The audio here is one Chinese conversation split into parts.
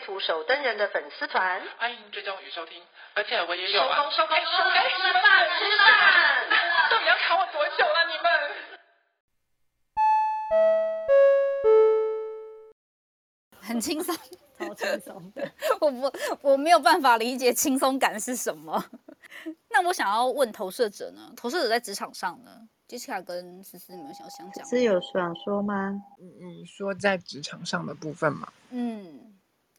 图手登人的粉丝团，欢迎追踪与收听，而且我也有啊。收工收工收工，吃饭吃饭，到底要卡我多久了？你们 很轻松，超轻松的。我不，我没有办法理解轻松感是什么。那我想要问投射者呢？投射者在职场上呢？Jessica 跟思思，你们想想讲？是有想说吗？嗯嗯，说在职场上的部分嘛。嗯。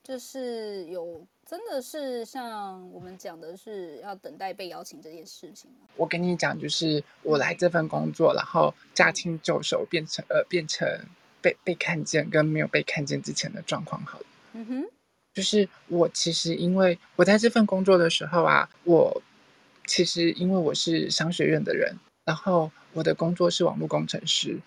就是有，真的是像我们讲的是要等待被邀请这件事情。我跟你讲，就是我来这份工作，然后驾轻就熟，变成呃，变成被被看见跟没有被看见之前的状况好了。嗯哼，就是我其实因为我在这份工作的时候啊，我其实因为我是商学院的人，然后我的工作是网络工程师，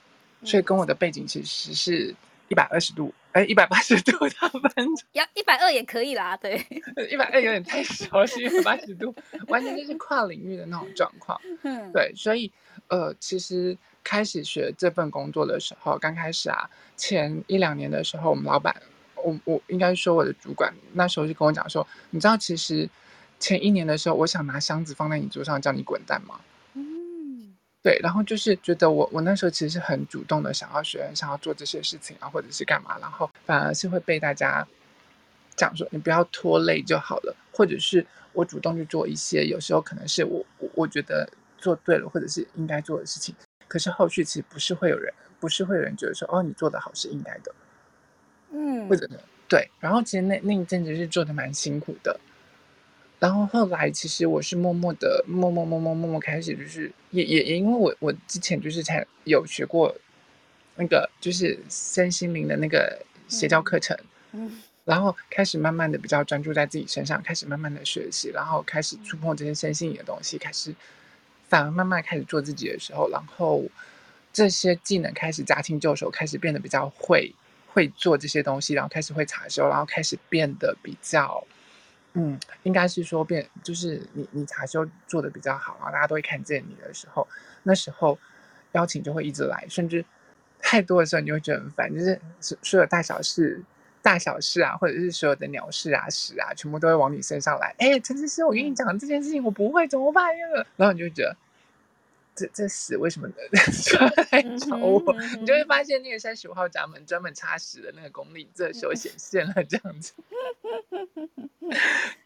所以跟我的背景其实是一百二十度。哎，一百八十度的分，要一百二也可以啦，对，一百二有点太少，是一百八十度，完全就是跨领域的那种状况。嗯，对，所以呃，其实开始学这份工作的时候，刚开始啊，前一两年的时候，我们老板，我我应该说我的主管那时候就跟我讲说，你知道，其实前一年的时候，我想拿箱子放在你桌上叫你滚蛋吗？对，然后就是觉得我我那时候其实是很主动的想要学，想要做这些事情啊，或者是干嘛，然后反而是会被大家讲说你不要拖累就好了，或者是我主动去做一些有时候可能是我我我觉得做对了或者是应该做的事情，可是后续其实不是会有人不是会有人觉得说哦你做的好是应该的，嗯，或者对，然后其实那那一阵子是做的蛮辛苦的。然后后来，其实我是默默的，默默默默默默开始，就是也也也因为我我之前就是才有学过那个就是身心灵的那个邪教课程，嗯，然后开始慢慢的比较专注在自己身上，开始慢慢的学习，然后开始触碰这些身心灵的东西，开始反而慢慢开始做自己的时候，然后这些技能开始驾轻就熟，开始变得比较会会做这些东西，然后开始会查修，然后开始变得比较。嗯，应该是说变，就是你你查修做的比较好啊，大家都会看见你的时候，那时候邀请就会一直来，甚至太多的时候你就会觉得很烦，就是所所有大小事、大小事啊，或者是所有的鸟事啊、事啊，全部都会往你身上来。哎，陈思思，我跟你讲这件事情，我不会怎么办呀？然后你就觉得。这这屎为什么 来找我？你就会发现那个三十五号闸门专门插屎的那个功力，这时候显现了这样子。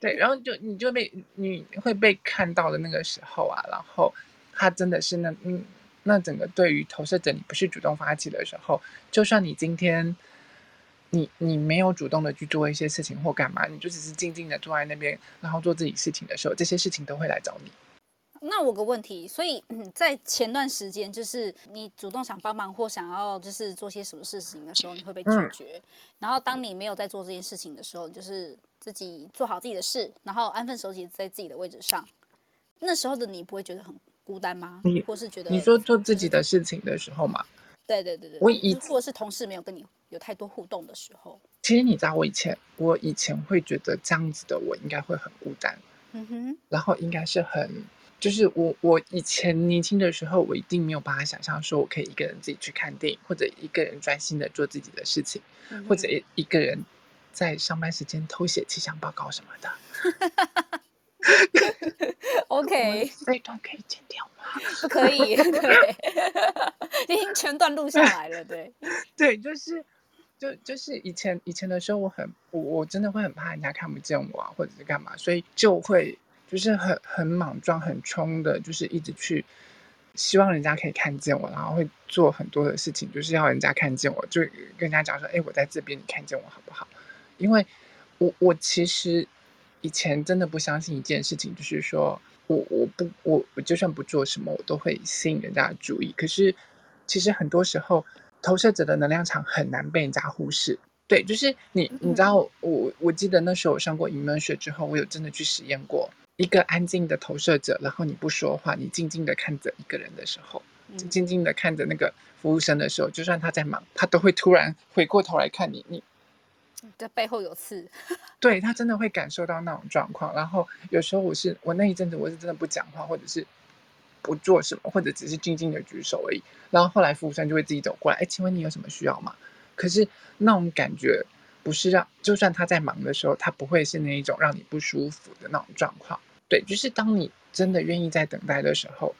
对，然后就你就被你会被看到的那个时候啊，然后他真的是那嗯，那整个对于投射者，你不是主动发起的时候，就算你今天你你没有主动的去做一些事情或干嘛，你就只是静静的坐在那边，然后做自己事情的时候，这些事情都会来找你。那我个问题，所以在前段时间，就是你主动想帮忙或想要就是做些什么事情的时候，你会被拒绝。嗯、然后当你没有在做这件事情的时候，就是自己做好自己的事，然后安分守己在自己的位置上。那时候的你不会觉得很孤单吗？你或是觉得你说做自己的事情的时候嘛？对对对对，我以或者是同事没有跟你有太多互动的时候。其实你知道，我以前我以前会觉得这样子的我应该会很孤单，嗯哼，然后应该是很。就是我，我以前年轻的时候，我一定没有办法想象说我可以一个人自己去看电影，或者一个人专心的做自己的事情，嗯、或者一个人在上班时间偷写气象报告什么的。OK，这一段可以剪掉吗？不可以，对，已经全段录下来了，对，对，就是，就就是以前以前的时候，我很我我真的会很怕人家看不见我啊，或者是干嘛，所以就会。就是很很莽撞、很冲的，就是一直去希望人家可以看见我，然后会做很多的事情，就是要人家看见我，就跟人家讲说：“哎，我在这边，你看见我好不好？”因为我我其实以前真的不相信一件事情，就是说我我不我我就算不做什么，我都会吸引人家的注意。可是其实很多时候，投射者的能量场很难被人家忽视。对，就是你，你知道我，我我记得那时候我上过云门学之后，我有真的去实验过一个安静的投射者，然后你不说话，你静静的看着一个人的时候，静静的看着那个服务生的时候，就算他在忙，他都会突然回过头来看你，你这背后有刺，对，他真的会感受到那种状况。然后有时候我是我那一阵子我是真的不讲话，或者是不做什么，或者只是静静的举手而已。然后后来服务生就会自己走过来，哎，请问你有什么需要吗？可是那种感觉不是让，就算他在忙的时候，他不会是那一种让你不舒服的那种状况。对，就是当你真的愿意在等待的时候，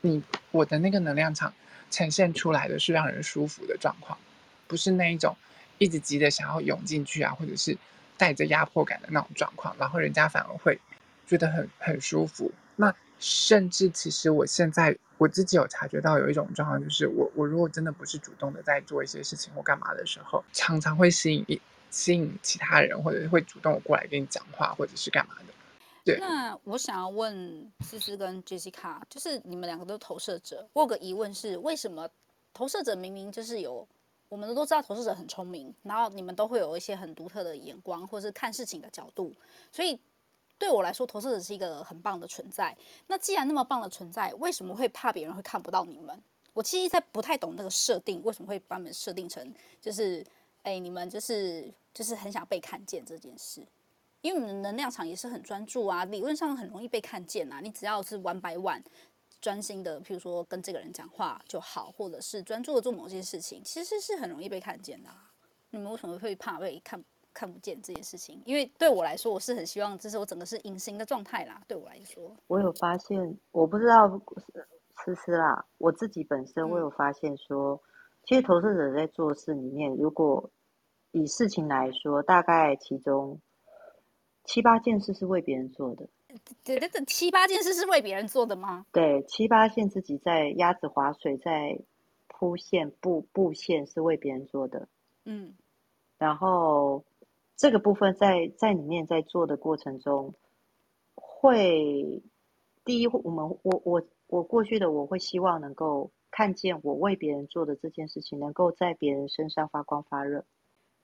你我的那个能量场呈现出来的是让人舒服的状况，不是那一种一直急着想要涌进去啊，或者是带着压迫感的那种状况，然后人家反而会觉得很很舒服。那甚至其实我现在。我自己有察觉到有一种状况，就是我我如果真的不是主动的在做一些事情或干嘛的时候，常常会吸引一吸引其他人，或者是会主动过来跟你讲话，或者是干嘛的。那我想要问思思跟 Jessica，就是你们两个都是投射者，我有个疑问是，为什么投射者明明就是有，我们都知道投射者很聪明，然后你们都会有一些很独特的眼光，或是看事情的角度，所以。对我来说，投射者是一个很棒的存在。那既然那么棒的存在，为什么会怕别人会看不到你们？我其实在不太懂那个设定，为什么会把你们设定成就是，哎，你们就是就是很想被看见这件事？因为你们的能量场也是很专注啊，理论上很容易被看见啊。你只要是 one by one 专心的，譬如说跟这个人讲话就好，或者是专注的做某些事情，其实是很容易被看见的啊。你们为什么会怕被看？看不见这件事情，因为对我来说，我是很希望，这是我整个是隐形的状态啦。对我来说，我有发现，我不知道思思啦，我自己本身我有发现说，嗯、其实投射者在做事里面，如果以事情来说，大概其中七八件事是为别人做的。对，这七八件事是为别人做的吗？对，七八件自己在鸭子划水，在铺线布布线是为别人做的。嗯，然后。这个部分在在里面在做的过程中，会第一，我们我我我过去的我会希望能够看见我为别人做的这件事情能够在别人身上发光发热，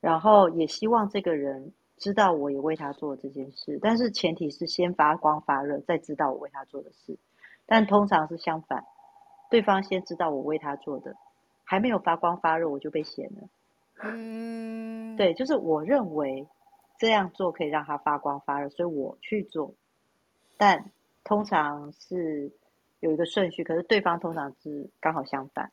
然后也希望这个人知道我也为他做这件事，但是前提是先发光发热，再知道我为他做的事，但通常是相反，对方先知道我为他做的，还没有发光发热，我就被嫌了。嗯，对，就是我认为这样做可以让他发光发热，所以我去做。但通常是有一个顺序，可是对方通常是刚好相反。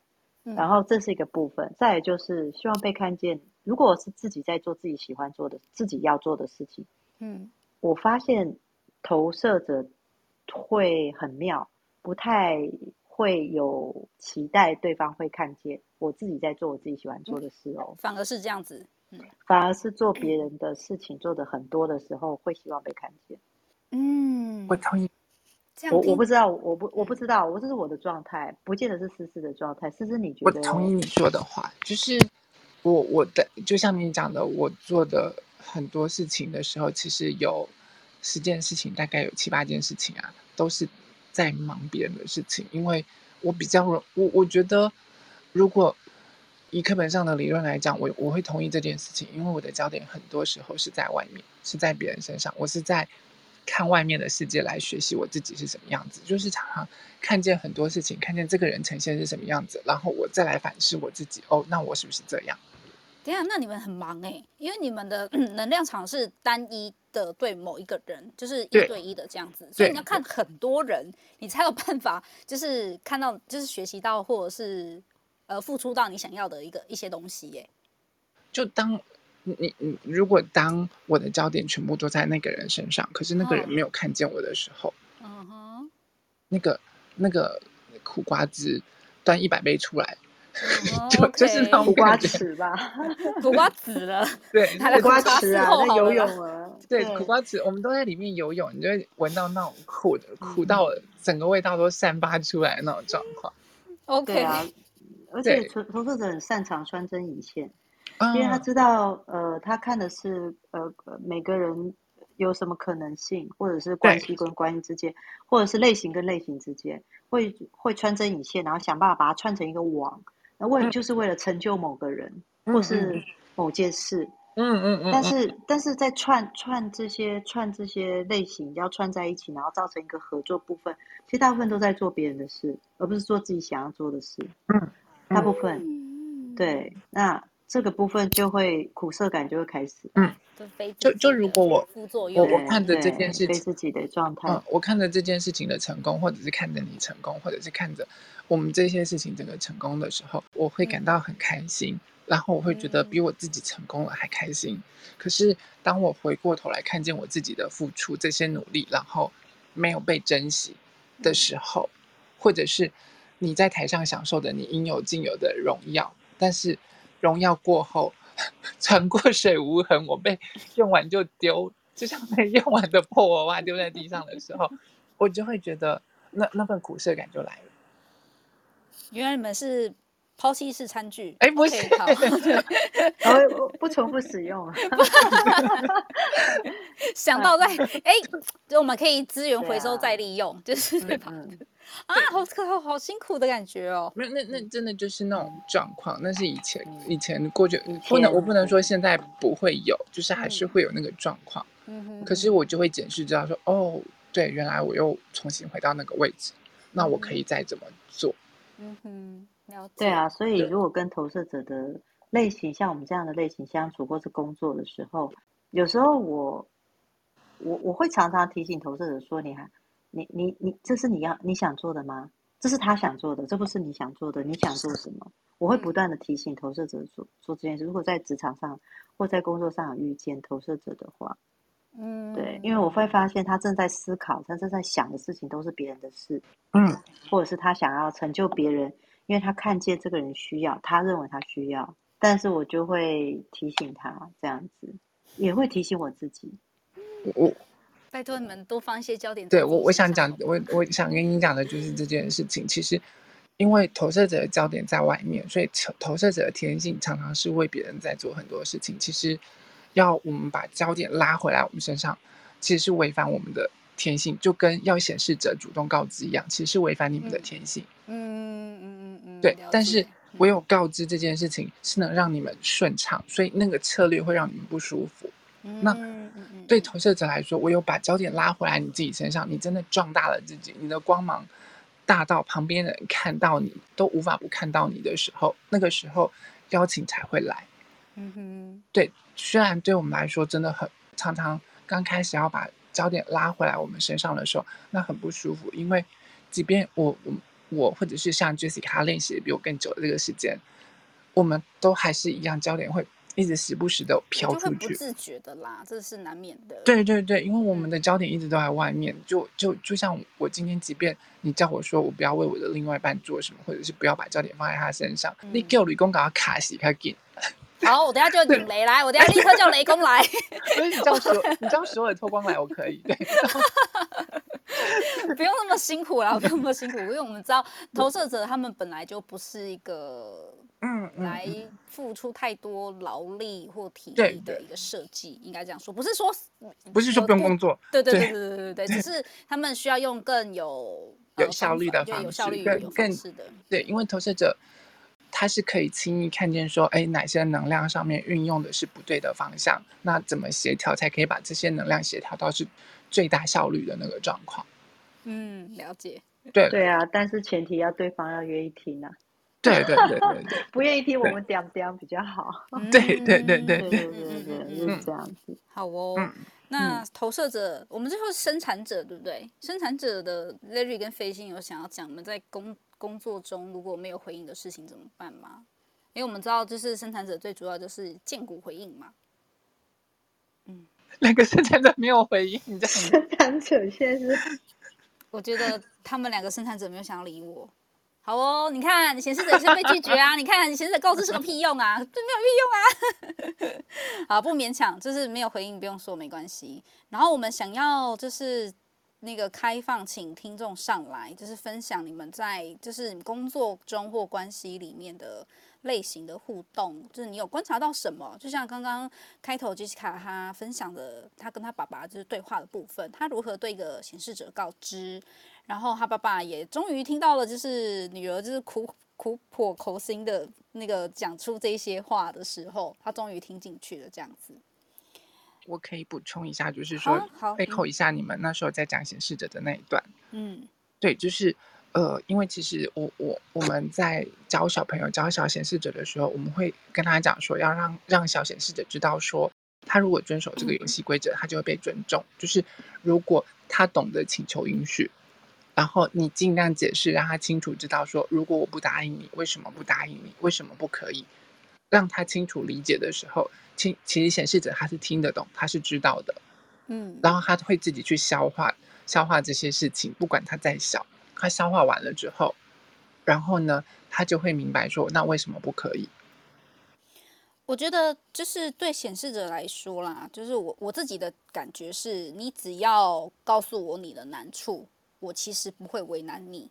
然后这是一个部分，再来就是希望被看见。如果是自己在做自己喜欢做的、自己要做的事情，嗯，我发现投射者会很妙，不太。会有期待对方会看见我自己在做我自己喜欢做的事哦，反而是这样子，嗯，反而是做别人的事情做的很多的时候，会希望被看见。嗯，我同意。我我不知道，我不我不知道，我这是我的状态，不见得是思思的状态。思思，你觉得？我同意你说的话，就是我我的就像你讲的，我做的很多事情的时候，其实有十件事情，大概有七八件事情啊，都是。在忙别人的事情，因为我比较我我觉得，如果以课本上的理论来讲，我我会同意这件事情，因为我的焦点很多时候是在外面，是在别人身上，我是在看外面的世界来学习我自己是什么样子，就是常常看见很多事情，看见这个人呈现是什么样子，然后我再来反思我自己，哦，那我是不是这样？等下，那你们很忙哎、欸，因为你们的 能量场是单一的，对某一个人，就是一对一的这样子，所以你要看很多人，你才有办法，就是看到，就是学习到，或者是呃付出到你想要的一个一些东西耶、欸。就当你你如果当我的焦点全部都在那个人身上，可是那个人没有看见我的时候，嗯哼，那个那个苦瓜汁端一百杯出来。就就是那种苦瓜子吧，苦瓜子了，对，苦瓜子啊，在游泳啊，对，苦瓜子，我们都在里面游泳，你就会闻到那种苦的，苦到整个味道都散发出来的那种状况。OK 啊，而且投射者很擅长穿针引线，因为他知道，呃，他看的是呃每个人有什么可能性，或者是关系跟关系之间，或者是类型跟类型之间，会会穿针引线，然后想办法把它串成一个网。那为就是为了成就某个人，或是某件事，嗯嗯嗯。但是但是在串串这些串这些类型要串在一起，然后造成一个合作部分，其实大部分都在做别人的事，而不是做自己想要做的事。嗯，大部分。对，那这个部分就会苦涩感就会开始。嗯，就就如果我我我看着这件事情自己的状态，嗯，我看着这件事情的成功，或者是看着你成功，或者是看着我们这些事情整个成功的时候，我会感到很开心，嗯、然后我会觉得比我自己成功了还开心。嗯、可是当我回过头来看见我自己的付出，这些努力，然后没有被珍惜的时候，嗯、或者是你在台上享受的你应有尽有的荣耀。但是，荣耀过后，船过水无痕，我被用完就丢，就像被用完的破娃娃丢在地上的时候，我就会觉得那那份苦涩感就来了。原来你们是抛弃式餐具？哎，不是，然后不重复使用。想到在哎，就我们可以资源回收再利用，啊、就是对吧？嗯啊，好可好好辛苦的感觉哦。没有，那那真的就是那种状况，那是以前以前过去不能，我不能说现在不会有，就是还是会有那个状况。嗯哼。可是我就会检视，知道说，哦，对，原来我又重新回到那个位置，那我可以再怎么做？嗯哼，了解。对啊，所以如果跟投射者的类型像我们这样的类型相处，或是工作的时候，有时候我我我会常常提醒投射者说，你还。你你你，这是你要你想做的吗？这是他想做的，这不是你想做的。你想做什么？我会不断的提醒投射者做做这件事。如果在职场上或在工作上有遇见投射者的话，嗯，对，因为我会发现他正在思考，他正在想的事情都是别人的事，嗯，或者是他想要成就别人，因为他看见这个人需要，他认为他需要，但是我就会提醒他这样子，也会提醒我自己，我。拜托你们多放一些焦点。对我，我想讲，我我想跟你讲的就是这件事情。其实，因为投射者的焦点在外面，所以投投射者的天性常常是为别人在做很多事情。其实，要我们把焦点拉回来我们身上，其实是违反我们的天性，就跟要显示者主动告知一样，其实是违反你们的天性。嗯嗯嗯嗯。对，但是唯有告知这件事情是能让你们顺畅，所以那个策略会让你们不舒服。那对投射者来说，我有把焦点拉回来你自己身上，你真的壮大了自己，你的光芒大到旁边的人看到你都无法不看到你的时候，那个时候邀请才会来。嗯哼，对，虽然对我们来说真的很常常刚开始要把焦点拉回来我们身上的时候，那很不舒服，因为即便我我我或者是像 Jessica 练习比我更久的这个时间，我们都还是一样焦点会。一直时不时的飘出去，不自觉的啦，这是难免的。对对对，因为我们的焦点一直都在外面，就就就像我今天，即便你叫我说我不要为我的另外一半做什么，或者是不要把焦点放在他身上，嗯、你给我雷公搞他卡死他紧。好，我等下就引雷来，我等下立刻叫雷公来。所以你叫所 你叫所有的脱光来，我可以。对，不用那么辛苦啦，不用那么辛苦，因为我们知道 投射者他们本来就不是一个。嗯，来付出太多劳力或体力的一个设计，应该这样说，不是说不是说不用工作，对对对。对对对对，只是 他们需要用更有有效率的方式，更更是的，对，因为投射者他是可以轻易看见说，哎，哪些能量上面运用的是不对的方向，那怎么协调才可以把这些能量协调到是最大效率的那个状况？嗯，了解，对对啊，但是前提要对方要愿意听啊。对对对对对，不愿意听我们讲讲比较好。对对对对对对对，就是这样子。好哦，那投射者，我们最后是生产者，对不对？生产者的 Larry 跟飞星有想要讲，我们在工工作中如果没有回应的事情怎么办吗？因为我们知道，就是生产者最主要就是荐股回应嘛。嗯，两个生产者没有回应，这样生产者现在是，我觉得他们两个生产者没有想要理我。好哦，你看，你显示者是被拒绝啊！你看，你显示者告知是个屁用啊，这没有屁用啊！好，不勉强，就是没有回应，不用说，没关系。然后我们想要就是那个开放，请听众上来，就是分享你们在就是工作中或关系里面的类型的互动，就是你有观察到什么？就像刚刚开头 Jessica 她分享的，她跟她爸爸就是对话的部分，她如何对一个显示者告知。然后他爸爸也终于听到了，就是女儿就是苦苦破口婆心的那个讲出这些话的时候，他终于听进去了，这样子。我可以补充一下，就是说，背扣一下你们那时候在讲显示者的那一段。嗯，对，就是呃，因为其实我我我们在教小朋友教小显示者的时候，我们会跟他讲说，要让让小显示者知道说，他如果遵守这个游戏规则，他就会被尊重。就是如果他懂得请求允许，然后你尽量解释，让他清楚知道说，如果我不答应你，为什么不答应你？为什么不可以？让他清楚理解的时候。其其实显示者他是听得懂，他是知道的，嗯，然后他会自己去消化消化这些事情，不管他再小，他消化完了之后，然后呢，他就会明白说，那为什么不可以？我觉得就是对显示者来说啦，就是我我自己的感觉是，你只要告诉我你的难处，我其实不会为难你。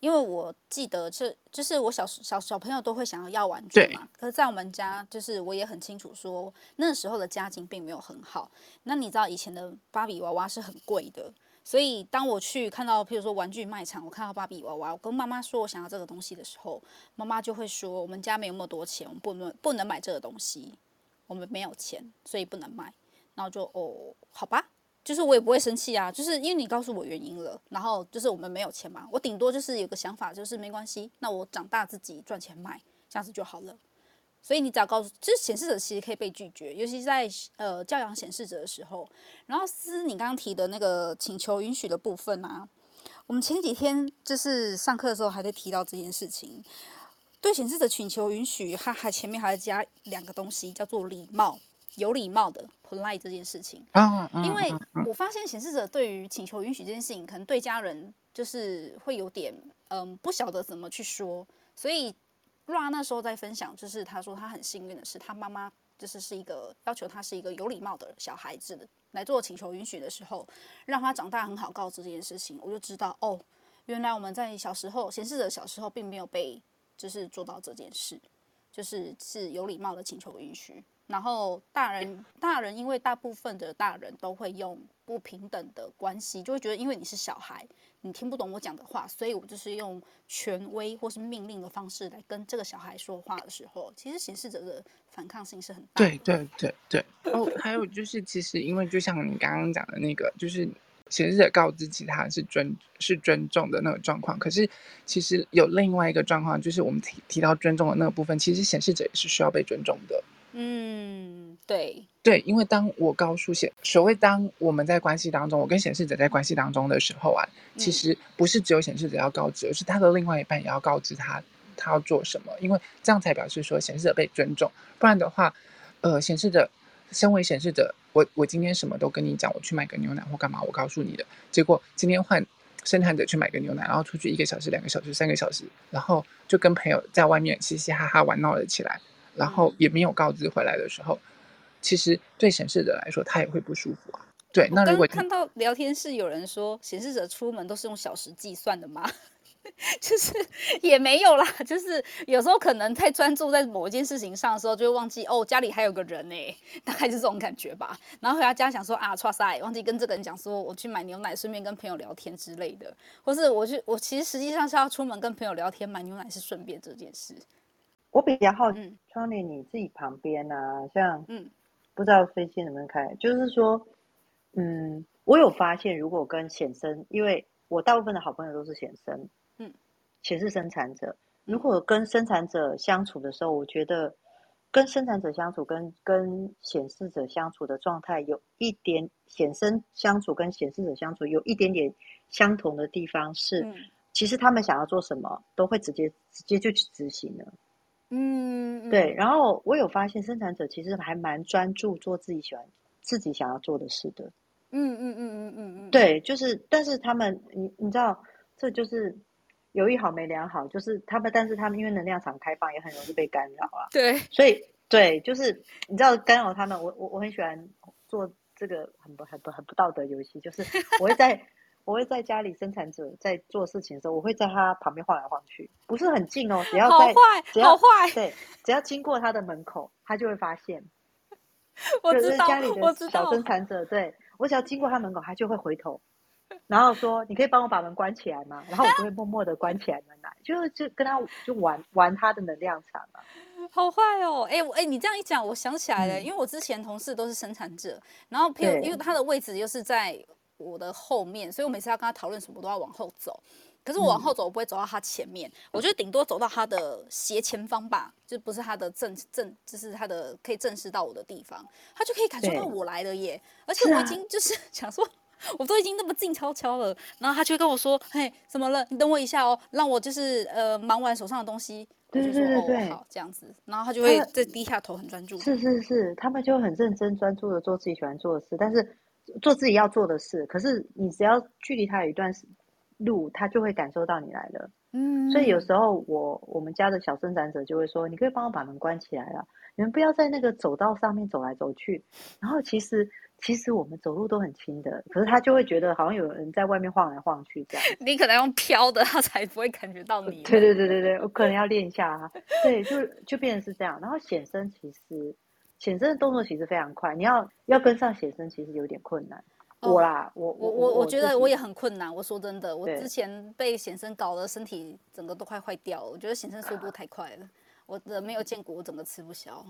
因为我记得，这就是我小小小朋友都会想要要玩具嘛。可是，在我们家，就是我也很清楚说，那时候的家境并没有很好。那你知道，以前的芭比娃娃是很贵的。所以，当我去看到，譬如说玩具卖场，我看到芭比娃娃，我跟妈妈说我想要这个东西的时候，妈妈就会说，我们家没有那么多钱，我们不能不能买这个东西，我们没有钱，所以不能买。然后就哦，好吧。就是我也不会生气啊，就是因为你告诉我原因了，然后就是我们没有钱嘛，我顶多就是有个想法，就是没关系，那我长大自己赚钱买，这样子就好了。所以你只要告诉，就是显示者其实可以被拒绝，尤其在呃教养显示者的时候。然后思你刚刚提的那个请求允许的部分啊，我们前几天就是上课的时候还在提到这件事情，对显示者请求允许，它还前面还要加两个东西，叫做礼貌。有礼貌的 polite 这件事情，因为我发现显示者对于请求允许这件事情，可能对家人就是会有点嗯不晓得怎么去说，所以 Ra 那时候在分享，就是他说他很幸运的是，他妈妈就是是一个要求他是一个有礼貌的小孩子的来做请求允许的时候，让他长大很好告知这件事情，我就知道哦，原来我们在小时候显示者小时候并没有被就是做到这件事，就是是有礼貌的请求允许。然后大人，大人因为大部分的大人都会用不平等的关系，就会觉得因为你是小孩，你听不懂我讲的话，所以我就是用权威或是命令的方式来跟这个小孩说话的时候，其实显示者的反抗性是很大的。对对对对。哦，还有就是，其实因为就像你刚刚讲的那个，就是显示者告知其他人是尊是尊重的那个状况，可是其实有另外一个状况，就是我们提提到尊重的那个部分，其实显示者也是需要被尊重的。嗯，对对，因为当我告诉显，所谓当我们在关系当中，我跟显示者在关系当中的时候啊，其实不是只有显示者要告知，而是他的另外一半也要告知他他要做什么，因为这样才表示说显示者被尊重。不然的话，呃，显示者身为显示者，我我今天什么都跟你讲，我去买个牛奶或干嘛，我告诉你的，结果今天换生产者去买个牛奶，然后出去一个小时、两个小时、三个小时，然后就跟朋友在外面嘻嘻哈哈玩闹了起来。然后也没有告知回来的时候，其实对显示者来说，他也会不舒服啊。对，那如果看到聊天室有人说显示者出门都是用小时计算的吗？就是也没有啦，就是有时候可能太专注在某一件事情上的时候，就会忘记哦，家里还有个人呢，大概是这种感觉吧。然后回到家想说啊，剉赛，忘记跟这个人讲说我去买牛奶，顺便跟朋友聊天之类的，或是我去，我其实实际上是要出门跟朋友聊天，买牛奶是顺便这件事。我比较好奇，Tony，你自己旁边啊，像，嗯，不知道飞机能不能开，就是说，嗯，我有发现，如果跟显生，因为我大部分的好朋友都是显生，嗯，显示生产者，如果跟生产者相处的时候，我觉得跟生产者相处跟跟显示者相处的状态有一点，显生相处跟显示者相处有一点点相同的地方是，嗯，其实他们想要做什么，都会直接直接就去执行了。嗯，对。然后我有发现，生产者其实还蛮专注做自己喜欢、自己想要做的事的。嗯嗯嗯嗯嗯嗯。对，就是，但是他们，你你知道，这就是有一好没两好，就是他们，但是他们因为能量场开放，也很容易被干扰啊。对。所以，对，就是你知道干扰他们，我我我很喜欢做这个很不很不很不道德游戏，就是我会在。我会在家里生产者在做事情的时候，我会在他旁边晃来晃去，不是很近哦，只要在，只要对，只要经过他的门口，他就会发现。我知道，就是家里的小生产者，对，我只要经过他门口，他就会回头，然后说你可以帮我把门关起来吗？然后我就会默默的关起来门来，就就跟他就玩玩他的能量场啊。好坏哦，哎、欸、哎，你这样一讲，我想起来了，嗯、因为我之前同事都是生产者，然后譬如因为他的位置又是在我的后面，所以我每次要跟他讨论什么都要往后走。可是我往后走，我不会走到他前面，嗯、我觉得顶多走到他的斜前方吧，就不是他的正正，就是他的可以正视到我的地方，他就可以感受到我来了耶。而且我已经就是 想说，我都已经那么静悄悄了，然后他就会跟我说：“嘿，怎么了？你等我一下哦，让我就是呃忙完手上的东西。”对对对对，好这样子，然后他就会再低下头，很专注。是是是，他们就很认真专注的做自己喜欢做的事，但是做自己要做的事。可是你只要距离他有一段路，他就会感受到你来了。嗯，所以有时候我我们家的小生产者就会说：“你可以帮我把门关起来了，你们不要在那个走道上面走来走去。”然后其实。其实我们走路都很轻的，可是他就会觉得好像有人在外面晃来晃去这样。你可能用飘的，他才不会感觉到你。对对对对对，我可能要练一下啊。对，就就变成是这样。然后显身其实显生的动作其实非常快，你要要跟上写生其实有点困难。哦、我啦，我我我我觉得我也很困难。我说真的，我之前被显生搞得身体整个都快坏掉了。我觉得显生速度太快了，我的没有见过，我整个吃不消。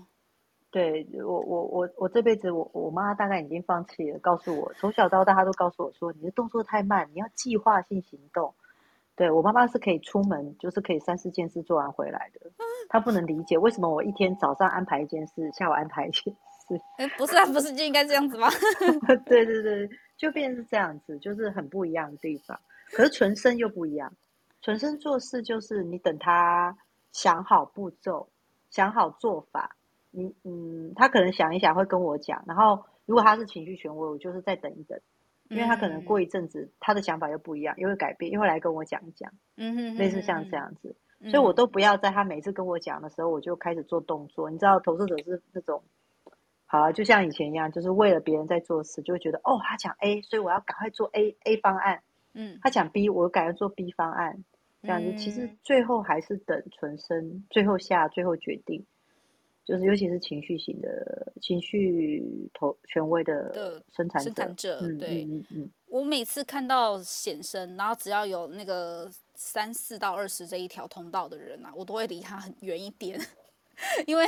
对我我我我这辈子我我妈大概已经放弃了，告诉我从小到大她都告诉我说，你的动作太慢，你要计划性行动。对，我妈妈是可以出门，就是可以三四件事做完回来的，她不能理解为什么我一天早上安排一件事，下午安排一件事。哎，不是啊，不是就应该这样子吗？对对对，就变成是这样子，就是很不一样的地方。可是纯生又不一样，纯生做事就是你等他想好步骤，想好做法。你嗯，他可能想一想会跟我讲，然后如果他是情绪权威，我就是再等一等，因为他可能过一阵子、嗯、他的想法又不一样，又会改变，又会来跟我讲一讲，嗯哼，类似像这样子，嗯、所以我都不要在他每次跟我讲的时候，我就开始做动作。你知道，投射者是那种，好、啊，就像以前一样，就是为了别人在做事，就会觉得哦，他讲 A，所以我要赶快做 A A 方案，嗯，他讲 B，我赶快做 B 方案，这样子，嗯、其实最后还是等纯生，最后下最后决定。就是，尤其是情绪型的情绪投权威的生产者，生产者对，嗯嗯嗯、我每次看到显身，然后只要有那个三四到二十这一条通道的人啊，我都会离他很远一点，因为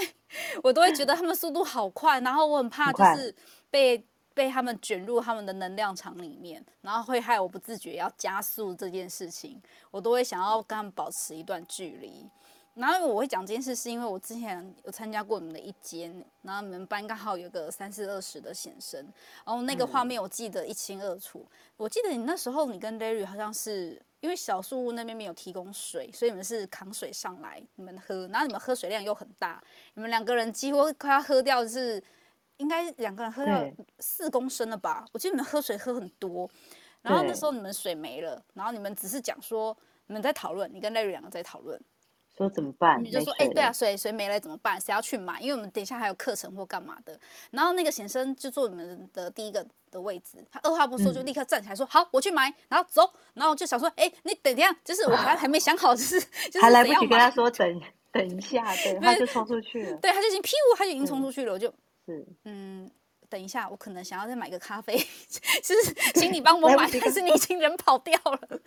我都会觉得他们速度好快，然后我很怕就是被被他们卷入他们的能量场里面，然后会害我不自觉要加速这件事情，我都会想要跟他们保持一段距离。然后我会讲这件事，是因为我之前有参加过你们的一间，然后你们班刚好有个三四二十的显生，然后那个画面我记得一清二楚。嗯、我记得你那时候你跟 Larry 好像是因为小树屋那边没有提供水，所以你们是扛水上来你们喝，然后你们喝水量又很大，你们两个人几乎快要喝掉，就是应该两个人喝掉四公升了吧？我记得你们喝水喝很多，然后那时候你们水没了，然后你们只是讲说你们在讨论，你跟 Larry 两个在讨论。说怎么办？你就说，哎、欸，对啊，谁谁没来怎么办？谁要去买？因为我们等一下还有课程或干嘛的。然后那个先生就坐你们的第一个的位置，他二话不说就立刻站起来说：“嗯、好，我去买。”然后走，然后就想说：“哎、欸，你等一下，就是我还还没想好，就是就是还来不及跟他说等等一下，对，他就冲出去了。对，他就已经屁股，他就已经冲出去了。我就，是嗯。等一下，我可能想要再买个咖啡，就是请你帮我买，但是你已经人跑掉了，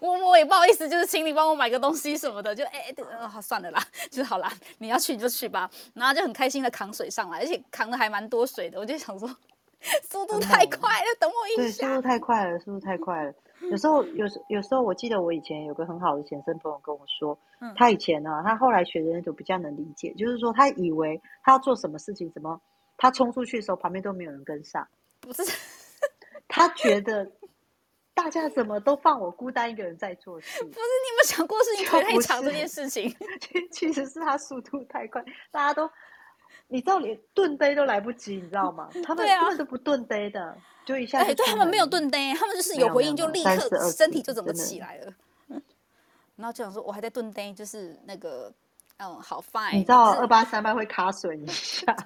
我我也不好意思，就是请你帮我买个东西什么的，就哎、欸呃，好算了啦，就好啦，你要去你就去吧，然后就很开心的扛水上来，而且扛的还蛮多水的，我就想说，速度太快了，等我一下，对，速度太快了，速度太快了，有时候有时有时候我记得我以前有个很好的显生朋友跟我说，嗯、他以前呢、啊，他后来学的人都比较能理解，就是说他以为他要做什么事情，怎么。他冲出去的时候，旁边都没有人跟上。不是，他觉得大家怎么都放我孤单一个人在做事。不是，你有没有想过是你腿太长这件事情？其其实是他速度太快，大家都，你知道连顿杯都来不及，你知道吗？他们根本都不顿杯的，啊、就一下哎。对，对他们没有顿杯，他们就是有回应就立刻身体就整个起来了。然后就想说，我还在顿杯，就是那个。嗯，好 fine。你知道二八三八会卡损一下，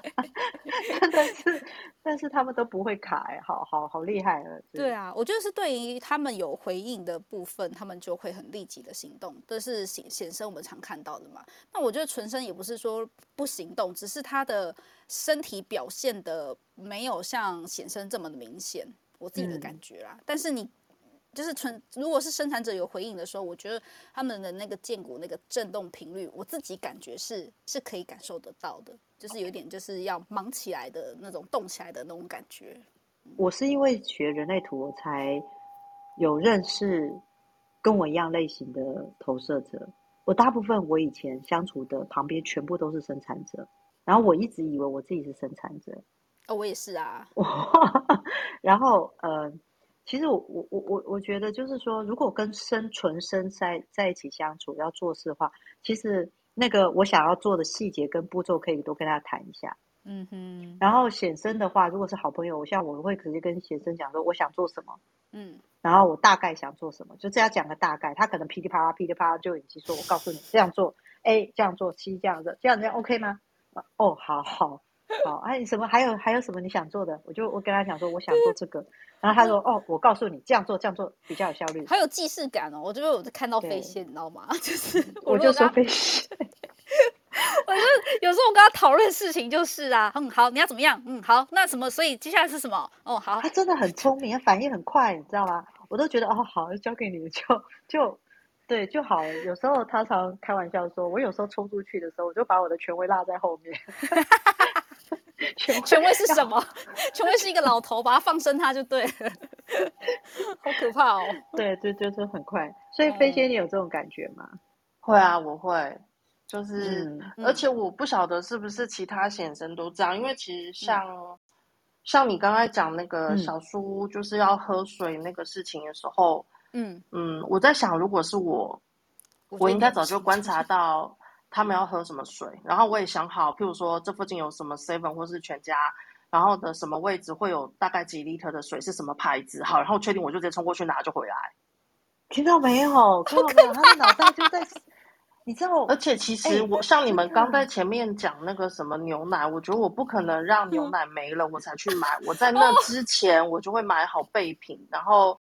但是但是他们都不会卡，哎，好好好厉害了。对啊，我觉得是对于他们有回应的部分，他们就会很立即的行动，这是显显生我们常看到的嘛。那我觉得纯生也不是说不行动，只是他的身体表现的没有像显生这么的明显，我自己的感觉啦。嗯、但是你就是纯如果是生产者有回应的时候，我觉得他们的那个建骨那个震动频率，我自己感觉是是可以感受得到的，就是有点就是要忙起来的那种动起来的那种感觉。我是因为学人类图，我才有认识跟我一样类型的投射者。我大部分我以前相处的旁边全部都是生产者，然后我一直以为我自己是生产者。哦，我也是啊。然后呃，其实我我我我我觉得就是说，如果跟生纯生在在一起相处要做事的话，其实那个我想要做的细节跟步骤可以多跟他谈一下。嗯哼。然后显生的话，如果是好朋友，我像我会直接跟显生讲说我想做什么。嗯。然后我大概想做什么，就这样讲个大概。他可能噼里啪啦噼里啪啦就已经说，我告诉你这样做，A 这样做，C 这样子，这样这样 OK 吗？哦，好好好，哎，你什么还有还有什么你想做的？我就我跟他讲说，我想做这个。然后他说，哦，我告诉你这样做这样做比较有效率，还有既视感哦。我觉得我在看到飞仙，你知道吗？就是我，我就说飞仙。我就有时候我跟他讨论事情，就是啊，嗯，好，你要怎么样？嗯，好，那什么？所以接下来是什么？哦，好，他真的很聪明，他反应很快，你知道吗？我都觉得哦，好，交给你就就对就好了。有时候他常开玩笑说，我有时候冲出去的时候，我就把我的权威落在后面。权威权威是什么？权威是一个老头，把他放生他就对了。好可怕哦！对对，就是很快。所以飞仙，你有这种感觉吗？会啊，我会。就是，嗯、而且我不晓得是不是其他显生都这样，因为其实像。嗯像你刚才讲那个小叔就是要喝水那个事情的时候，嗯嗯，我在想，如果是我，我应该早就观察到他们要喝什么水，然后我也想好，譬如说这附近有什么 seven 或是全家，然后的什么位置会有大概几 liter 的水是什么牌子，好，然后确定我就直接冲过去拿就回来。听到没有？听到没有？他的脑袋就在。你知道，而且其实我像你们刚在前面讲那个什么牛奶，我觉得我不可能让牛奶没了我才去买，我在那之前我就会买好备品，然后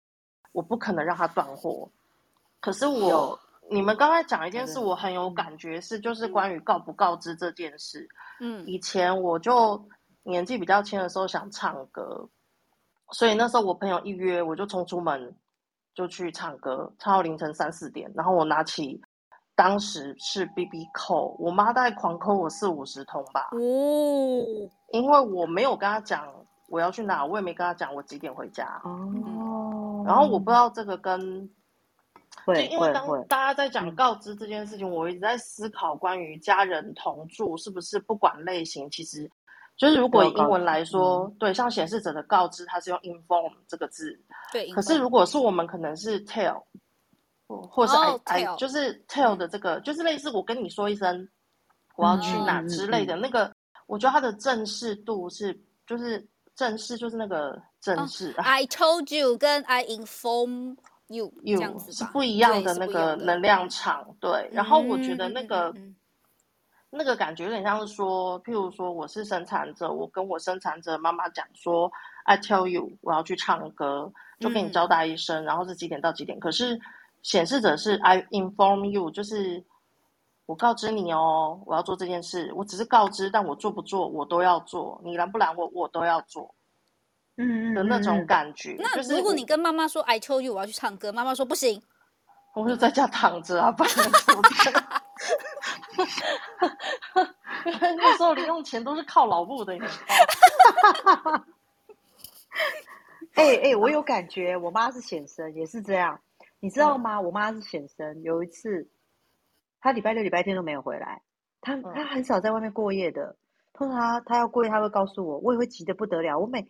我不可能让它断货。可是我，你们刚才讲一件事，我很有感觉，是就是关于告不告知这件事。嗯，以前我就年纪比较轻的时候想唱歌，所以那时候我朋友一约，我就冲出门就去唱歌，唱到凌晨三四点，然后我拿起。当时是 BB call，我妈大概狂 call 我四五十通吧。哦，因为我没有跟她讲我要去哪，我也没跟她讲我几点回家。哦，然后我不知道这个跟，会因为当大家在讲告知这件事情，我一直在思考关于家人同住是不是不管类型，其实就是如果英文来说，对，像显示者的告知，它是用 inform 这个字。对，可是如果是我们，可能是 tell。或是 I I 就是 tell 的这个，就是类似我跟你说一声我要去哪之类的那个，我觉得它的正式度是就是正式就是那个正式。I told you 跟 I inform you you 是不一样的那个能量场，对。然后我觉得那个那个感觉有点像是说，譬如说我是生产者，我跟我生产者妈妈讲说 I tell you 我要去唱歌，就跟你交代一声，然后是几点到几点，可是。显示者是 I inform you，就是我告知你哦，我要做这件事。我只是告知，但我做不做，我都要做。你拦不拦我，我都要做。嗯的那种感觉。那如果你跟妈妈说 I told you 我要去唱歌，妈妈说不行，我就在家躺着啊，不然怎么 那时候零用钱都是靠老母的，你知道吗？哎哎，我有感觉，我妈是显生，也是这样。你知道吗？我妈是显生，有一次，她礼拜六、礼拜天都没有回来。她她很少在外面过夜的。通常她她要过夜，她会告诉我，我也会急得不得了。我每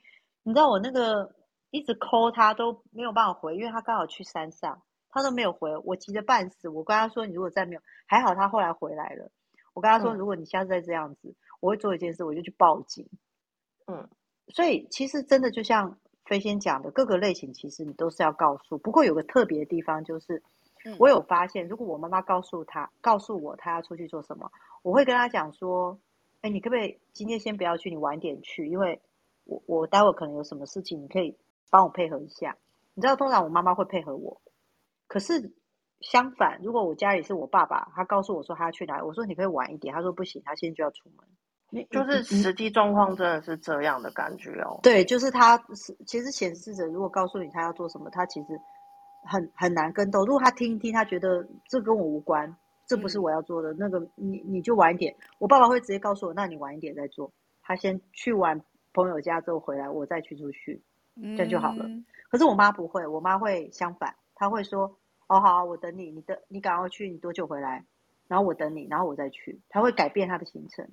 你知道我那个一直 call 她都没有办法回，因为他刚好去山上，他都没有回，我急得半死。我跟他说，你如果再没有，还好他后来回来了。我跟他说，如果你下次再这样子，我会做一件事，我就去报警。嗯，所以其实真的就像。飞仙讲的各个类型，其实你都是要告诉。不过有个特别的地方，就是我有发现，如果我妈妈告诉他，告诉我他要出去做什么，我会跟他讲说：“哎，你可不可以今天先不要去，你晚点去，因为我我待会可能有什么事情，你可以帮我配合一下。”你知道，通常我妈妈会配合我。可是相反，如果我家里是我爸爸，他告诉我说他要去哪里，我说你可以晚一点，他说不行，他现在就要出门。就是实际状况真的是这样的感觉哦。对，就是他是其实显示着如果告诉你他要做什么，他其实很很难跟斗。如果他听一听，他觉得这跟我无关，这不是我要做的，嗯、那个你你就晚一点。我爸爸会直接告诉我，那你晚一点再做。他先去完朋友家之后回来，我再去出去，这样就好了。嗯、可是我妈不会，我妈会相反，她会说：“哦，好、啊，我等你，你等你赶快去，你多久回来？然后我等你，然后我再去。”她会改变她的行程。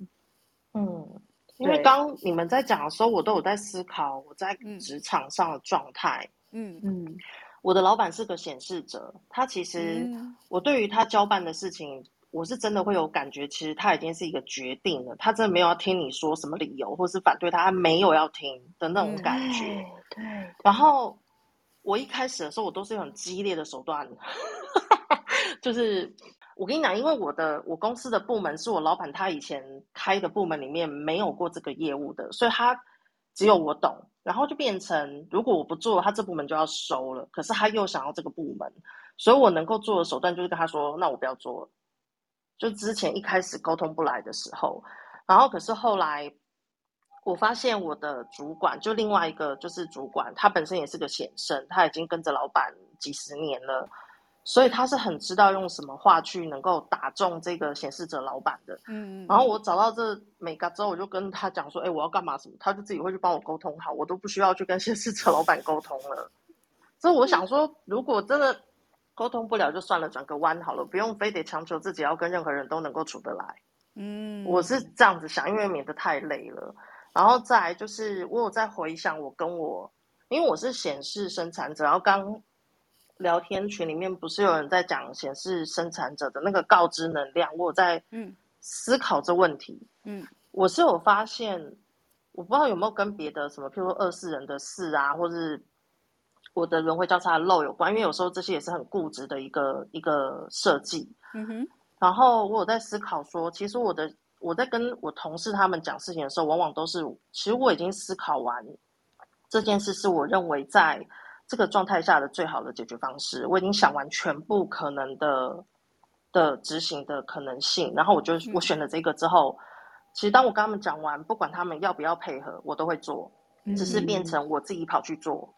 嗯，因为刚你们在讲的时候，我都有在思考我在职场上的状态。嗯嗯，我的老板是个显示者，他其实我对于他交办的事情。我是真的会有感觉，其实他已经是一个决定了，他真的没有要听你说什么理由，或是反对他，他没有要听的那种感觉。对。对。然后我一开始的时候，我都是用很激烈的手段，就是我跟你讲，因为我的我公司的部门是我老板他以前开的部门里面没有过这个业务的，所以他只有我懂，然后就变成如果我不做，他这部门就要收了。可是他又想要这个部门，所以我能够做的手段就是跟他说：“那我不要做了。”就之前一开始沟通不来的时候，然后可是后来我发现我的主管就另外一个就是主管，他本身也是个显生，他已经跟着老板几十年了，所以他是很知道用什么话去能够打中这个显示者老板的。嗯，然后我找到这每个之后，我就跟他讲说，哎，我要干嘛什么，他就自己会去帮我沟通好，我都不需要去跟显示者老板沟通了。所以我想说，如果真的。沟通不了就算了，转个弯好了，不用非得强求自己要跟任何人都能够处得来。嗯，我是这样子想，因为免得太累了。然后再来就是，我有在回想我跟我，因为我是显示生产者，然后刚聊天群里面不是有人在讲显示生产者的那个告知能量，我有在嗯思考这问题。嗯，我是有发现，我不知道有没有跟别的什么，譬如说二四人的事啊，或是。我的轮回交叉的漏有关，因为有时候这些也是很固执的一个一个设计。嗯哼。然后我有在思考说，其实我的我在跟我同事他们讲事情的时候，往往都是其实我已经思考完这件事，是我认为在这个状态下的最好的解决方式。我已经想完全部可能的的执行的可能性，然后我就我选了这个之后，嗯、其实当我跟他们讲完，不管他们要不要配合，我都会做，只是变成我自己跑去做。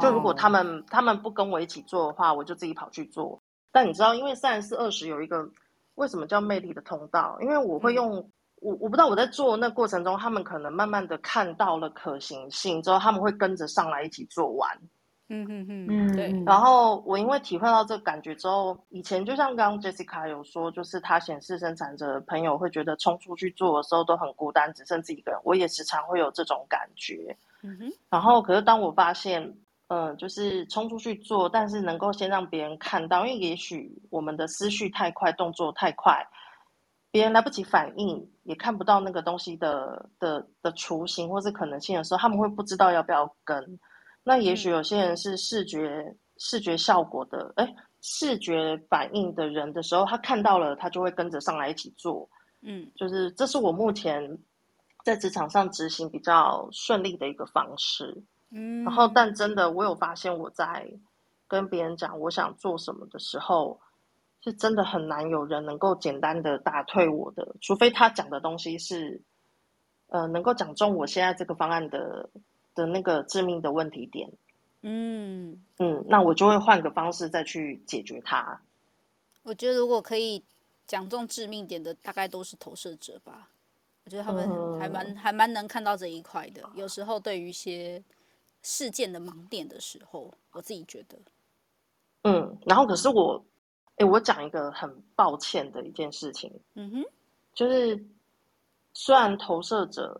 就如果他们、oh. 他们不跟我一起做的话，我就自己跑去做。但你知道，因为三十四二十有一个为什么叫魅力的通道？因为我会用、嗯、我我不知道我在做那过程中，他们可能慢慢的看到了可行性之后，他们会跟着上来一起做完。嗯嗯嗯嗯，对。然后我因为体会到这个感觉之后，以前就像刚刚 Jessica 有说，就是他显示生产者的朋友会觉得冲出去做的时候都很孤单，只剩自己一个人。我也时常会有这种感觉。嗯哼。然后，可是当我发现。嗯，就是冲出去做，但是能够先让别人看到，因为也许我们的思绪太快，动作太快，别人来不及反应，也看不到那个东西的的的雏形或是可能性的时候，他们会不知道要不要跟。那也许有些人是视觉、嗯、视觉效果的，哎，视觉反应的人的时候，他看到了，他就会跟着上来一起做。嗯，就是这是我目前在职场上执行比较顺利的一个方式。嗯，然后，但真的，我有发现，我在跟别人讲我想做什么的时候，是真的很难有人能够简单的打退我的，除非他讲的东西是，呃，能够讲中我现在这个方案的的那个致命的问题点。嗯嗯，那我就会换个方式再去解决它。我觉得如果可以讲中致命点的，大概都是投射者吧。我觉得他们还蛮、嗯、还蛮能看到这一块的。有时候对于一些。事件的盲点的时候，我自己觉得，嗯，然后可是我，哎、欸，我讲一个很抱歉的一件事情，嗯哼，就是虽然投射者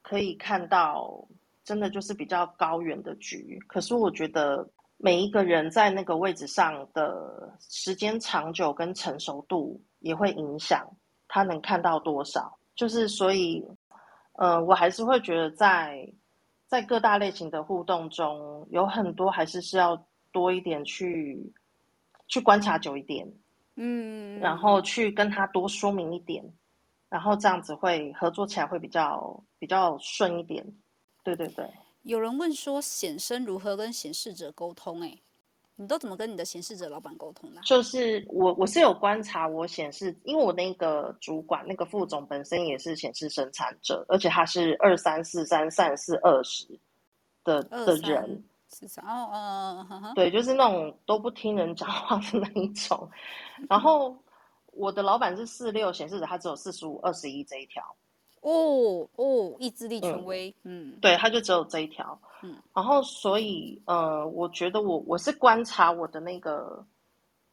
可以看到真的就是比较高远的局，可是我觉得每一个人在那个位置上的时间长久跟成熟度也会影响他能看到多少，就是所以，呃，我还是会觉得在。在各大类型的互动中，有很多还是是要多一点去去观察久一点，嗯，然后去跟他多说明一点，然后这样子会合作起来会比较比较顺一点。对对对。有人问说显生如何跟显示者沟通？哎。你都怎么跟你的显示者老板沟通的？就是我，我是有观察我显示，因为我那个主管那个副总本身也是显示生产者，而且他是二三四三三四二十的的人，四三哦，对，就是那种都不听人讲话的那一种。然后我的老板是四六，显示着他只有四十五、二十一这一条。哦哦，意志力权威，嗯，嗯。对，他就只有这一条。嗯，然后所以呃，我觉得我我是观察我的那个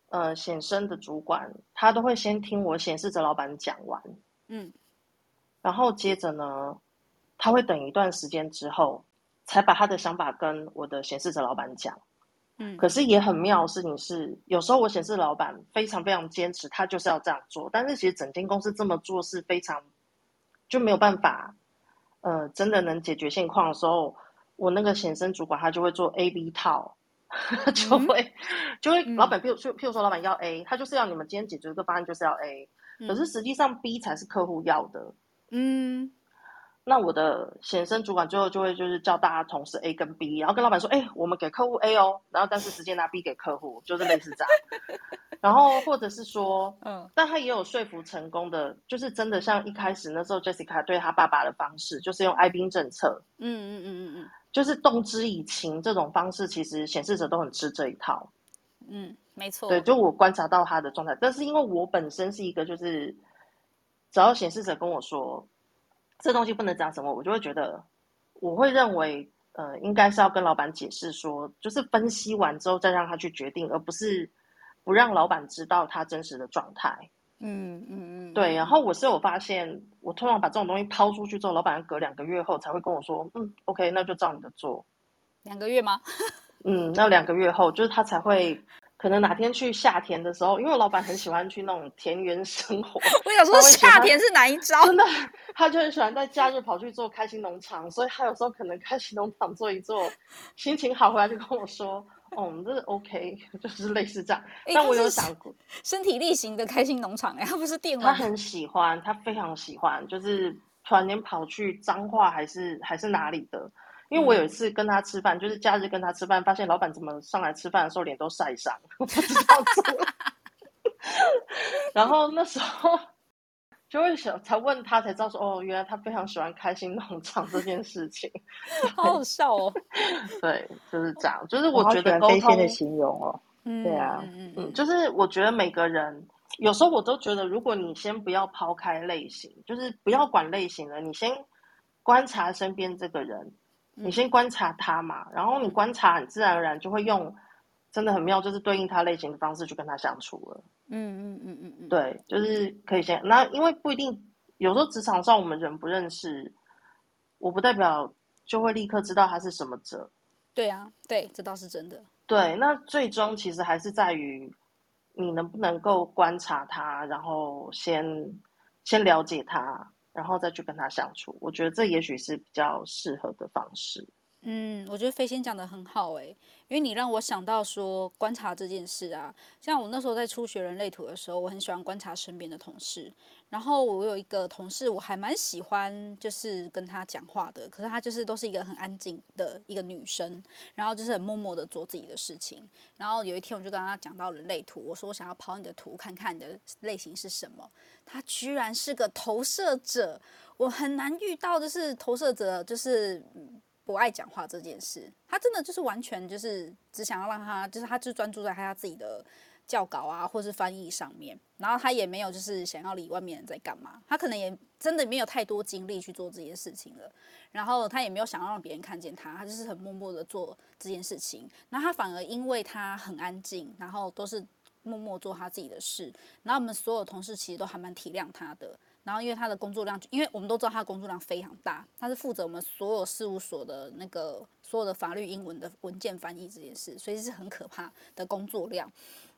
呃显身的主管，他都会先听我显示者老板讲完，嗯，然后接着呢，他会等一段时间之后，才把他的想法跟我的显示者老板讲。嗯，可是也很妙的事情是，有时候我显示老板非常非常坚持，他就是要这样做，但是其实整间公司这么做是非常就没有办法，呃，真的能解决现况的时候。我那个显生主管他就会做 A B 套，就会、嗯、就会老板譬如譬如说老板要 A，他就是要你们今天解决这个方案就是要 A，、嗯、可是实际上 B 才是客户要的。嗯，那我的显生主管最后就会就是叫大家同事 A 跟 B，然后跟老板说，哎、欸，我们给客户 A 哦，然后但是直接拿 B 给客户，就是类似这样。然后或者是说，嗯，但他也有说服成功的，就是真的像一开始那时候 Jessica 对他爸爸的方式，就是用爱兵政策。嗯嗯嗯嗯嗯。就是动之以情这种方式，其实显示者都很吃这一套。嗯，没错。对，就我观察到他的状态，但是因为我本身是一个，就是只要显示者跟我说这东西不能讲什么，我就会觉得我会认为，呃，应该是要跟老板解释说，就是分析完之后再让他去决定，而不是不让老板知道他真实的状态。嗯嗯嗯，对。然后我是有发现，我通常把这种东西抛出去之后，老板隔两个月后才会跟我说：“嗯，OK，那就照你的做。”两个月吗？嗯，那两个月后，就是他才会可能哪天去夏田的时候，因为我老板很喜欢去那种田园生活。我想说夏天是哪一招？真的，他就很喜欢在假日跑去做开心农场，所以他有时候可能开心农场做一做，心情好回来就跟我说。哦，这是 OK，就是类似这样。欸、但我有想过，身体力行的开心农场哎，他不是电玩。他很喜欢，他非常喜欢，就是突然间跑去彰化还是还是哪里的。因为我有一次跟他吃饭，嗯、就是假日跟他吃饭，发现老板怎么上来吃饭的时候脸都晒伤，不知道怎么。然后那时候。就会想才问他才知道说哦，原来他非常喜欢开心农场这件事情，好好笑哦。对，就是这样。就是我觉得沟通的形容哦，嗯，对啊，嗯嗯，就是我觉得每个人有时候我都觉得，如果你先不要抛开类型，就是不要管类型了，你先观察身边这个人，你先观察他嘛，然后你观察，你自然而然就会用真的很妙，就是对应他类型的方式去跟他相处了。嗯嗯嗯嗯嗯，对，就是可以先那，因为不一定，有时候职场上我们人不认识，我不代表就会立刻知道他是什么者。对啊，对，这倒是真的。对，那最终其实还是在于你能不能够观察他，然后先先了解他，然后再去跟他相处。我觉得这也许是比较适合的方式。嗯，我觉得飞仙讲的很好诶，因为你让我想到说观察这件事啊，像我那时候在初学人类图的时候，我很喜欢观察身边的同事。然后我有一个同事，我还蛮喜欢，就是跟他讲话的。可是他就是都是一个很安静的一个女生，然后就是很默默的做自己的事情。然后有一天我就跟他讲到人类图，我说我想要跑你的图看看你的类型是什么。他居然是个投射者，我很难遇到的是投射者，就是。不爱讲话这件事，他真的就是完全就是只想要让他，就是他就专注在他自己的校稿啊，或是翻译上面，然后他也没有就是想要理外面人在干嘛，他可能也真的没有太多精力去做这件事情了，然后他也没有想要让别人看见他，他就是很默默的做这件事情，那他反而因为他很安静，然后都是默默做他自己的事，然后我们所有同事其实都还蛮体谅他的。然后，因为他的工作量，因为我们都知道他的工作量非常大，他是负责我们所有事务所的那个所有的法律英文的文件翻译这件事，所以是很可怕的工作量。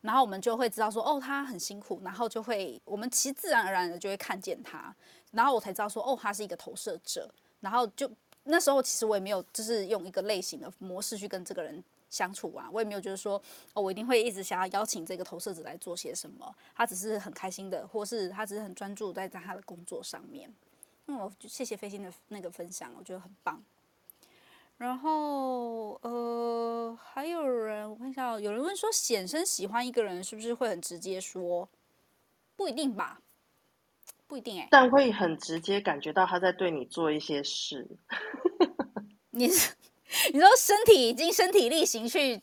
然后我们就会知道说，哦，他很辛苦，然后就会我们其实自然而然的就会看见他，然后我才知道说，哦，他是一个投射者。然后就那时候其实我也没有就是用一个类型的模式去跟这个人。相处啊，我也没有觉得说哦，我一定会一直想要邀请这个投射者来做些什么。他只是很开心的，或是他只是很专注在在他的工作上面。那我就谢谢飞仙的那个分享，我觉得很棒。然后呃，还有人我看一下，有人问说，显身喜欢一个人是不是会很直接说？不一定吧，不一定哎、欸，但会很直接感觉到他在对你做一些事。你是？你说身体已经身体力行去，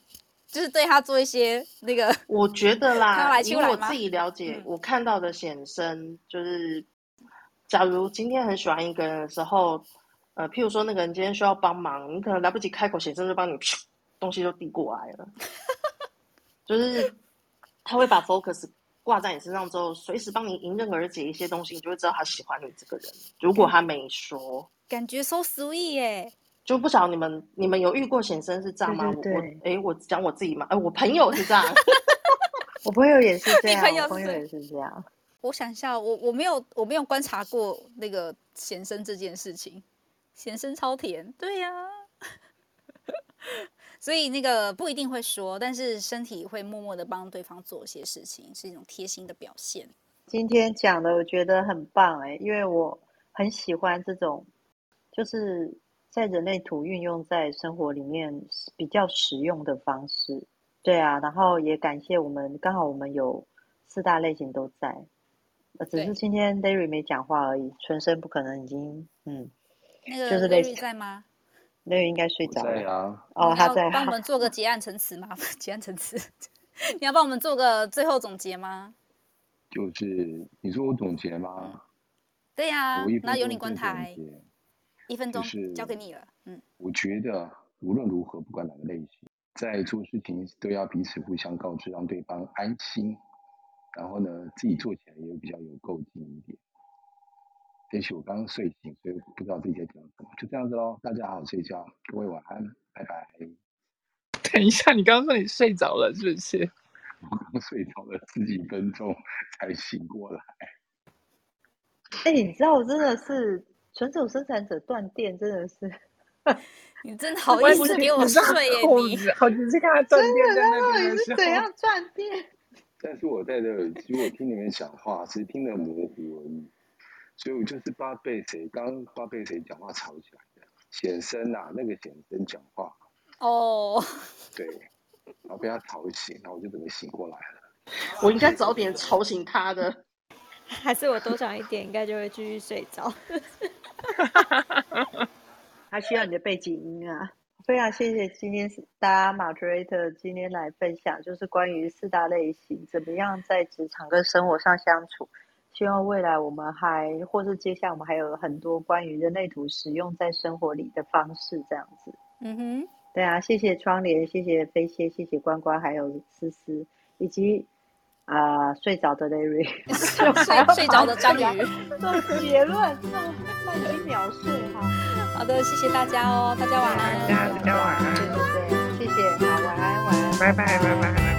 就是对他做一些那个，我觉得啦，因为我自己了解，嗯、我看到的显身就是，假如今天很喜欢一个人的时候，呃，譬如说那个人今天需要帮忙，你可能来不及开口，显生就帮你，东西就递过来了，就是他会把 focus 挂在你身上之后，随时帮你迎刃而解一些东西，你就会知道他喜欢你这个人。如果他没说，感觉 so sweet 耶。就不晓得你们你们有遇过显生是这样吗？对对对，我哎，我讲我自己嘛，哎，我朋友是这样，我朋友也是这样，朋友，朋友也是这样。我想一下，我我没有我没有观察过那个显生这件事情，显生超甜，对呀、啊，所以那个不一定会说，但是身体会默默的帮对方做一些事情，是一种贴心的表现。今天讲的我觉得很棒哎，因为我很喜欢这种，就是。在人类图运用在生活里面比较实用的方式，对啊，然后也感谢我们，刚好我们有四大类型都在，呃，只是今天 Larry 没讲话而已，纯生不可能已经，嗯，那个就是 Larry 在吗？Larry 应该睡着了。在啊。哦，他在。帮我们做个结案陈词吗？结案陈词，你要帮我们做个最后总结吗？就是你说我总结吗？对呀、啊，那由你关台。一分钟交给你了。嗯，我觉得无论如何，不管哪个类型，在做事情都要彼此互相告知，让对方安心。然后呢，自己做起来也比较有够劲一点。也许我刚刚睡醒，所以不知道自己在讲什么。就这样子喽，大家好好睡觉，各位晚安，拜拜。等一下，你刚刚说你睡着了，是不是？我刚睡着了十几分钟才醒过来。哎、欸，你知道我真的是。纯种生产者断电真的是，你真的 好意思给我睡耶？你好你是看他断电在那边的时候，是怎样断电？但是我戴着耳机，我听你们讲话，只是听得模糊而已。所以我就是不知道被谁刚不知道被谁讲话吵起来的。显生啊，那个显生讲话哦，对，然后被他吵醒，然后我就准备醒过来了。我应该早点吵醒他的，还是我多讲一点，应该就会继续睡着。他需要你的背景音啊！非常谢谢今天大家 moderator 今天来分享，就是关于四大类型怎么样在职场跟生活上相处。希望未来我们还，或是接下来我们还有很多关于人类图使用在生活里的方式，这样子。嗯哼，对啊，谢谢窗帘，谢谢飞蝎，谢谢关关，还有思思，以及。啊、呃，睡着的 Larry，睡睡着的章鱼，做结论，做慢几秒睡哈。好的，谢谢大家哦，大家晚安，大家大家晚安，对对对，谢谢，好，晚安晚安，拜拜拜拜拜拜。